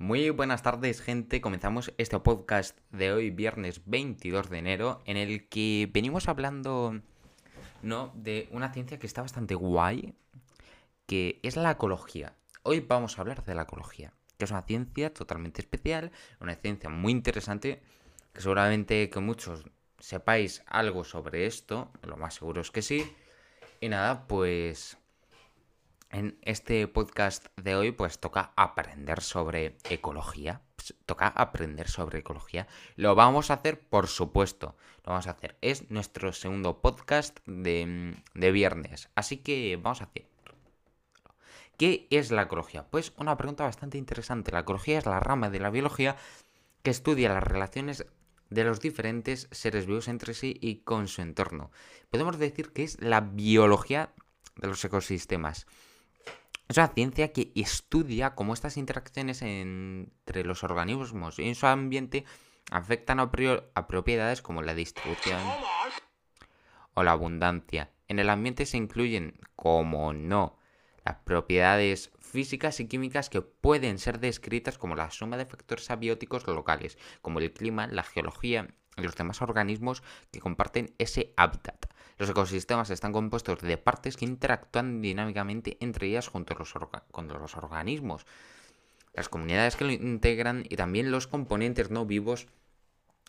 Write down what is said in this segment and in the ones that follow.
Muy buenas tardes, gente. Comenzamos este podcast de hoy, viernes 22 de enero, en el que venimos hablando, ¿no? De una ciencia que está bastante guay, que es la ecología. Hoy vamos a hablar de la ecología, que es una ciencia totalmente especial, una ciencia muy interesante, que seguramente que muchos sepáis algo sobre esto, lo más seguro es que sí. Y nada, pues en este podcast de hoy pues toca aprender sobre ecología. Pues, toca aprender sobre ecología. Lo vamos a hacer, por supuesto. Lo vamos a hacer. Es nuestro segundo podcast de, de viernes. Así que vamos a hacer. ¿Qué es la ecología? Pues una pregunta bastante interesante. La ecología es la rama de la biología que estudia las relaciones de los diferentes seres vivos entre sí y con su entorno. Podemos decir que es la biología de los ecosistemas. Es una ciencia que estudia cómo estas interacciones entre los organismos y en su ambiente afectan a, propiedades como la distribución o la abundancia. En el ambiente se incluyen, como no, las propiedades físicas y químicas que pueden ser descritas como la suma de factores abióticos locales, como el clima, la geología y los demás organismos que comparten ese hábitat. Los ecosistemas están compuestos de partes que interactúan dinámicamente entre ellas junto a los, los organismos, las comunidades que lo integran y también los componentes no vivos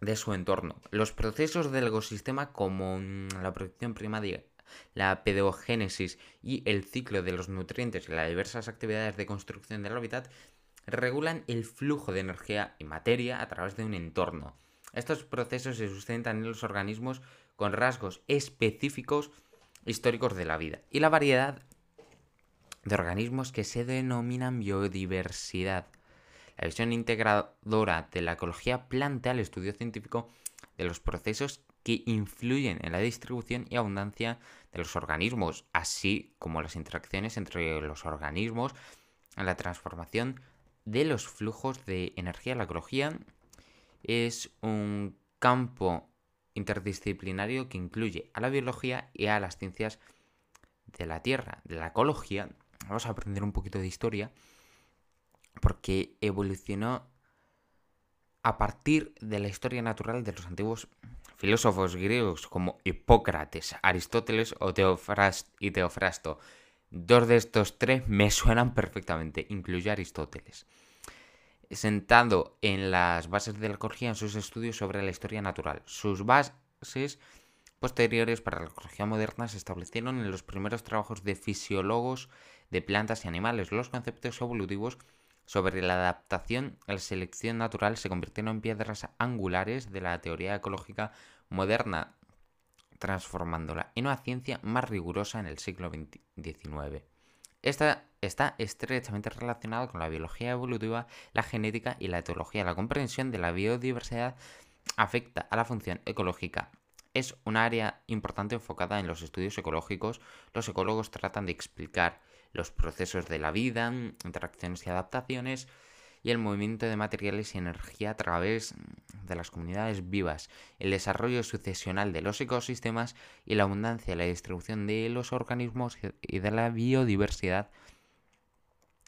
de su entorno. Los procesos del ecosistema como mm, la producción primaria, la pedogénesis y el ciclo de los nutrientes y las diversas actividades de construcción del hábitat regulan el flujo de energía y materia a través de un entorno. Estos procesos se sustentan en los organismos con rasgos específicos históricos de la vida y la variedad de organismos que se denominan biodiversidad. La visión integradora de la ecología plantea el estudio científico de los procesos que influyen en la distribución y abundancia de los organismos, así como las interacciones entre los organismos la transformación de los flujos de energía. La ecología es un campo interdisciplinario que incluye a la biología y a las ciencias de la Tierra, de la ecología. Vamos a aprender un poquito de historia porque evolucionó a partir de la historia natural de los antiguos filósofos griegos como Hipócrates, Aristóteles o y Teofrasto. Dos de estos tres me suenan perfectamente, incluye Aristóteles sentado en las bases de la ecología en sus estudios sobre la historia natural. Sus bases posteriores para la ecología moderna se establecieron en los primeros trabajos de fisiólogos de plantas y animales. Los conceptos evolutivos sobre la adaptación a la selección natural se convirtieron en piedras angulares de la teoría ecológica moderna, transformándola en una ciencia más rigurosa en el siglo XIX. Esta está estrechamente relacionada con la biología evolutiva, la genética y la etología. La comprensión de la biodiversidad afecta a la función ecológica. Es un área importante enfocada en los estudios ecológicos. Los ecólogos tratan de explicar los procesos de la vida, interacciones y adaptaciones, y el movimiento de materiales y energía a través de las comunidades vivas, el desarrollo sucesional de los ecosistemas y la abundancia y la distribución de los organismos y de la biodiversidad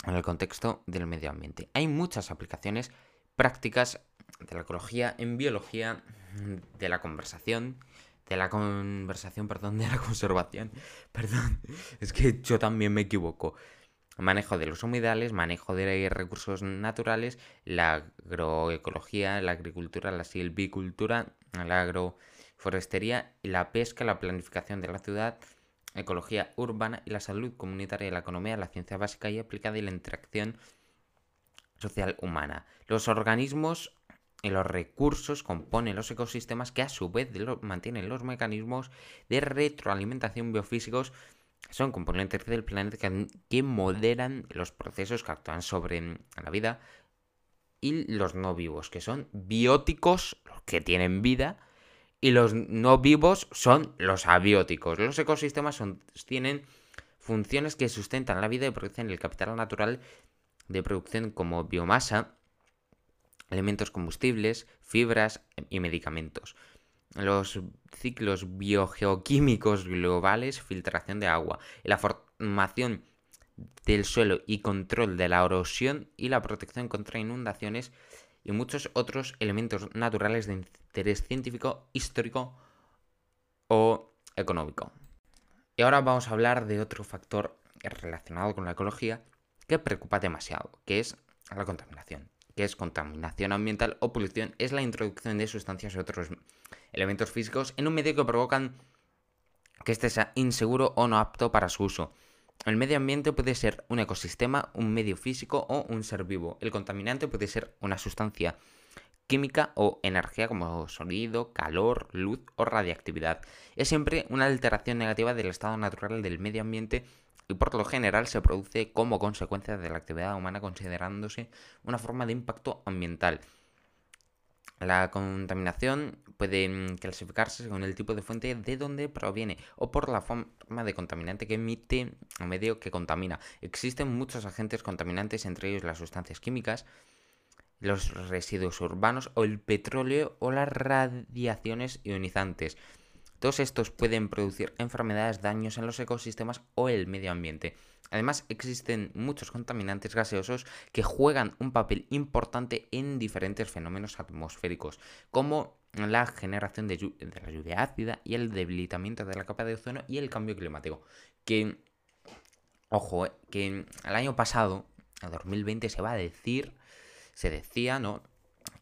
en el contexto del medio ambiente. Hay muchas aplicaciones prácticas de la ecología en biología, de la conversación, de la conversación, perdón, de la conservación, perdón, es que yo también me equivoco manejo de los humedales, manejo de recursos naturales, la agroecología, la agricultura, la silvicultura, la agroforestería, la pesca, la planificación de la ciudad, ecología urbana y la salud comunitaria la economía, la ciencia básica y aplicada y la interacción social humana. Los organismos y los recursos componen los ecosistemas que a su vez mantienen los mecanismos de retroalimentación biofísicos son componentes del planeta que, moderan los procesos que actúan sobre la vida y los no vivos, que son bióticos, los que tienen vida, y los no vivos son los abióticos. Los ecosistemas tienen funciones que sustentan la vida y producen el capital natural de producción como biomasa, elementos combustibles, fibras y medicamentos los ciclos biogeoquímicos globales, filtración de agua la formación del suelo y control de la erosión y la protección contra inundaciones y muchos otros elementos naturales de interés científico, histórico o económico. Y ahora vamos a hablar de otro factor relacionado con la ecología que preocupa demasiado, que es la contaminación. que es contaminación ambiental o polución? Es la introducción de sustancias y otros elementos físicos en un medio que provocan que éste sea inseguro o no apto para su uso. El medio ambiente puede ser un ecosistema, un medio físico o un ser vivo. El contaminante puede ser una sustancia química o energía como sonido, calor, luz o radiactividad. Es siempre una alteración negativa del estado natural del medio ambiente y por lo general se produce como consecuencia de la actividad humana considerándose una forma de impacto ambiental. La contaminación puede clasificarse según el tipo de fuente de donde proviene o por la forma de contaminante que emite o medio que contamina. Existen muchos agentes contaminantes, entre ellos las sustancias químicas, los residuos urbanos o el petróleo o las radiaciones ionizantes. Todos estos pueden producir enfermedades, daños en los ecosistemas o el medio ambiente. Además, existen muchos contaminantes gaseosos que juegan un papel importante en diferentes fenómenos atmosféricos, como la generación de, la lluvia ácida y el debilitamiento de la capa de ozono y el cambio climático. Que, ojo, eh, que el año pasado, en 2020, se va a decir, se decía, ¿no?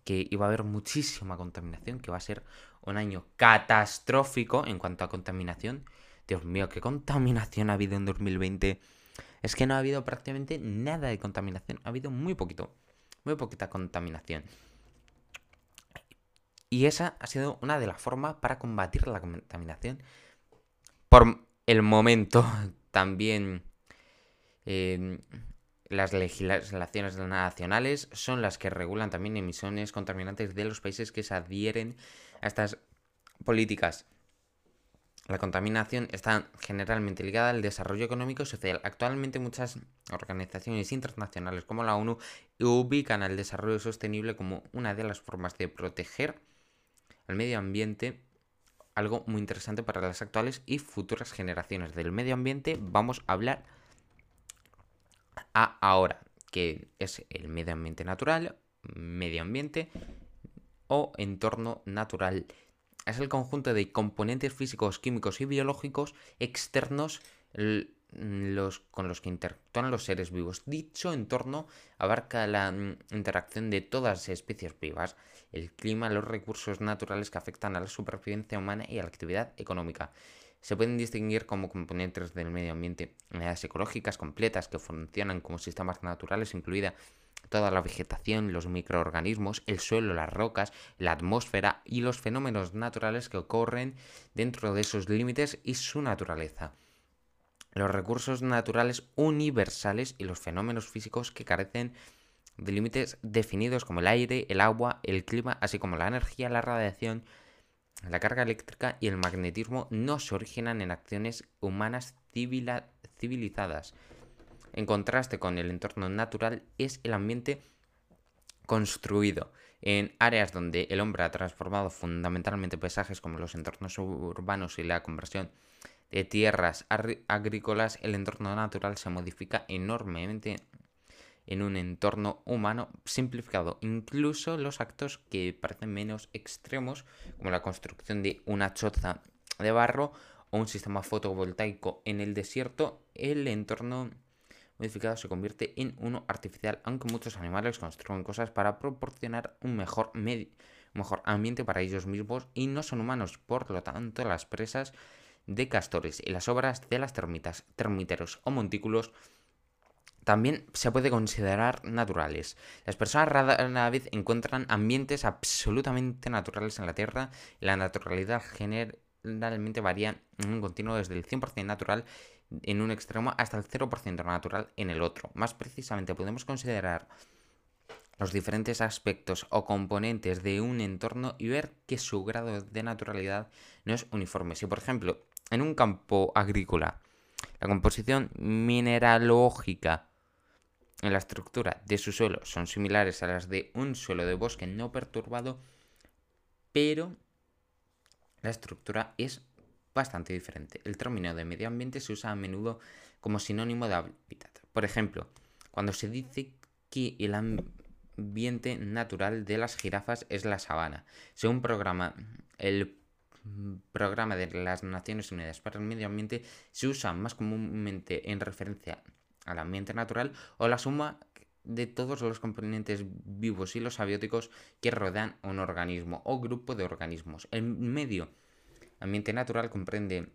Que iba a haber muchísima contaminación, que va a ser un año catastrófico en cuanto a contaminación. Dios mío, qué contaminación ha habido en 2020. Es que no ha habido prácticamente nada de contaminación. Ha habido muy poquito. Muy poquita contaminación. Y esa ha sido una de las formas para combatir la contaminación. Por el momento, también eh, las legislaciones nacionales son las que regulan también emisiones contaminantes de los países que se adhieren a estas políticas. La contaminación está generalmente ligada al desarrollo económico y social. Actualmente muchas organizaciones internacionales como la ONU ubican al desarrollo sostenible como una de las formas de proteger al medio ambiente, algo muy interesante para las actuales y futuras generaciones. Del medio ambiente vamos a hablar a ahora, que es el medio ambiente natural, medio ambiente o entorno natural. Es el conjunto de componentes físicos, químicos y biológicos externos los, con los que interactúan los seres vivos. Dicho entorno abarca la mm, interacción de todas las especies vivas, el clima, los recursos naturales que afectan a la supervivencia humana y a la actividad económica. Se pueden distinguir como componentes del medio ambiente unidades ecológicas completas que funcionan como sistemas naturales, incluida toda la vegetación, los microorganismos, el suelo, las rocas, la atmósfera y los fenómenos naturales que ocurren dentro de esos límites y su naturaleza. Los recursos naturales universales y los fenómenos físicos que carecen de límites definidos como el aire, el agua, el clima, así como la energía, la radiación, la carga eléctrica y el magnetismo no se originan en acciones humanas civilizadas. En contraste con el entorno natural es el ambiente construido en áreas donde el hombre ha transformado fundamentalmente paisajes como los entornos urbanos y la conversión de tierras agrícolas, el entorno natural se modifica enormemente en un entorno humano simplificado. Incluso los actos que parecen menos extremos, como la construcción de una choza de barro o un sistema fotovoltaico en el desierto, el entorno modificado se convierte en uno artificial, aunque muchos animales construyen cosas para proporcionar un mejor, medio, mejor ambiente para ellos mismos y no son humanos. Por lo tanto, las presas de castores y las obras de las termitas, termiteros o montículos también se puede considerar naturales. Las personas rara vez encuentran ambientes absolutamente naturales en la Tierra. La naturalidad generalmente varía en un continuo desde el 100% natural en un extremo hasta el 0% natural en el otro. Más precisamente podemos considerar los diferentes aspectos o componentes de un entorno y ver que su grado de naturalidad no es uniforme. Si por ejemplo en un campo agrícola la composición mineralógica en la estructura de su suelo son similares a las de un suelo de bosque no perturbado, pero la estructura es bastante diferente. El término de medio ambiente se usa a menudo como sinónimo de hábitat. Por ejemplo, cuando se dice que el ambiente natural de las jirafas es la sabana. Según programa, el programa de las Naciones Unidas para el Medio Ambiente se usa más comúnmente en referencia al ambiente natural o la suma de todos los componentes vivos y los abióticos que rodean un organismo o grupo de organismos. El medio ambiente natural comprende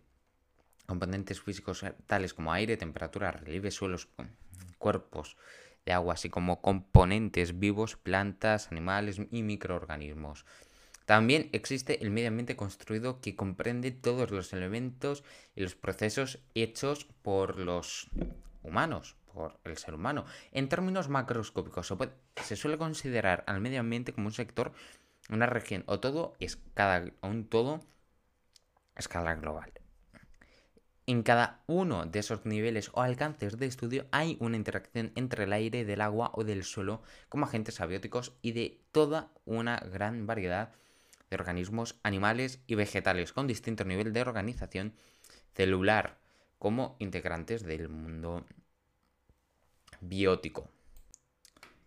componentes físicos tales como aire, temperatura, relieve, suelos, cuerpos de agua, así como componentes vivos, plantas, animales y microorganismos. También existe el medio ambiente construido que comprende todos los elementos y los procesos hechos por los humanos, por el ser humano. En términos macroscópicos, se, suele considerar al medio ambiente como un sector, una región o todo, es cada, un todo escala global. En cada uno de esos niveles o alcances de estudio hay una interacción entre el aire, del agua o del suelo como agentes abióticos y de toda una gran variedad de organismos animales y vegetales con distinto nivel de organización celular como integrantes del mundo biótico.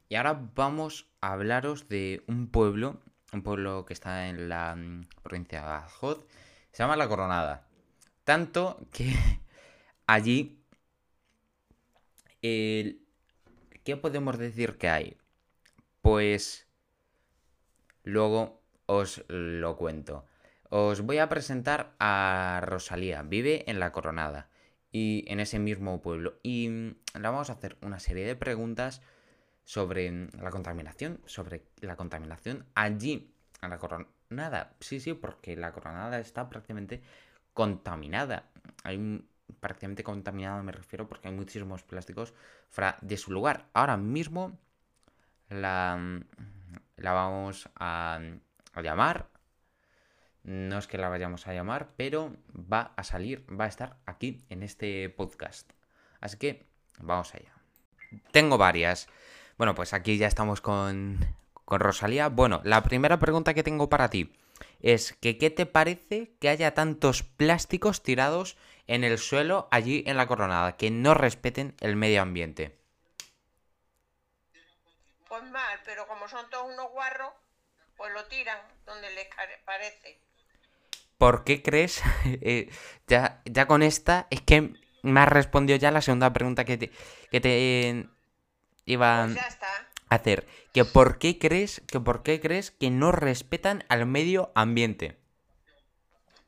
Y ahora vamos a hablaros de un pueblo, un pueblo que está en la mm, provincia de Badajoz, se llama La Coronada. Tanto que allí... ¿Qué podemos decir que hay? Pues luego os lo cuento. Os voy a presentar a Rosalía. Vive en La Coronada y en ese mismo pueblo. Y mm, le vamos a hacer una serie de preguntas sobre mm, la contaminación, sobre la contaminación allí, en la coronada. Sí, sí, porque la coronada está prácticamente contaminada. Hay prácticamente contaminada, me refiero, porque hay muchísimos plásticos de su lugar. Ahora mismo la, mm, la vamos a, a llamar no es que la vayamos a llamar, pero va a salir, va a estar aquí en este podcast. Así que vamos allá. Tengo varias. Bueno, pues aquí ya estamos con, con Rosalía. Bueno, la primera pregunta que tengo para ti es que ¿qué te parece que haya tantos plásticos tirados en el suelo allí en la coronada, que no respeten el medio ambiente? Pues mal, pero como son todos unos guarros, pues lo tiran donde les parece. ¿Por qué crees? Eh, ya, ya con esta es que me has respondido ya la segunda pregunta que te, que te iba pues a hacer. Que por qué crees que por qué crees que no respetan al medio ambiente.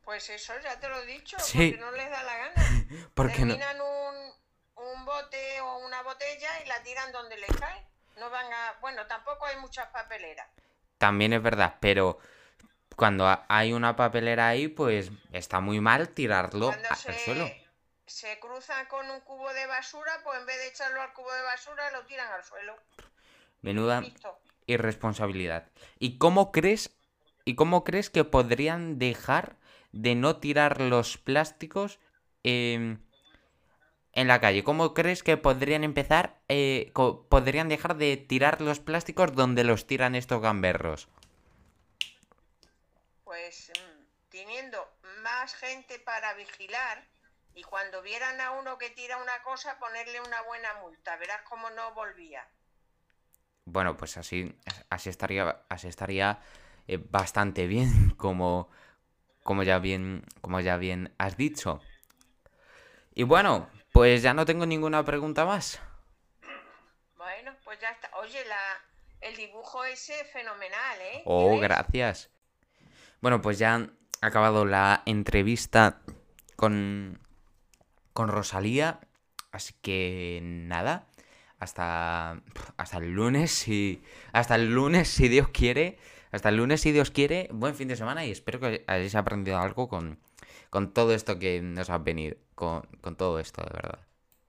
Pues eso ya te lo he dicho, porque no les da la gana. porque Terminan un, un bote o una botella y la tiran donde les cae. No van a, bueno, tampoco hay muchas papeleras. También es verdad, pero cuando hay una papelera ahí, pues está muy mal tirarlo al suelo. Se cruza con un cubo de basura, pues en vez de echarlo al cubo de basura, lo tiran al suelo. Menuda irresponsabilidad. ¿Y cómo crees, y cómo crees que podrían dejar de no tirar los plásticos en la calle? ¿Cómo crees que podrían empezar, eh, podrían dejar de tirar los plásticos donde los tiran estos gamberros? pues mm, teniendo más gente para vigilar y cuando vieran a uno que tira una cosa ponerle una buena multa, verás cómo no volvía. Bueno, pues así, así estaría, así estaría eh, bastante bien, como, como ya bien, como ya bien has dicho. Y bueno, pues ya no tengo ninguna pregunta más. Bueno, pues ya está. Oye, la, el dibujo ese es fenomenal, ¿eh? Oh, gracias. Bueno, pues ya han acabado la entrevista con, con Rosalía. Así que nada. Hasta, hasta el lunes, si. Hasta el lunes, si Dios quiere. Hasta el lunes, si Dios quiere. Buen fin de semana y espero que hayáis aprendido algo con, con todo esto que nos ha venido. Con, con todo esto, de verdad.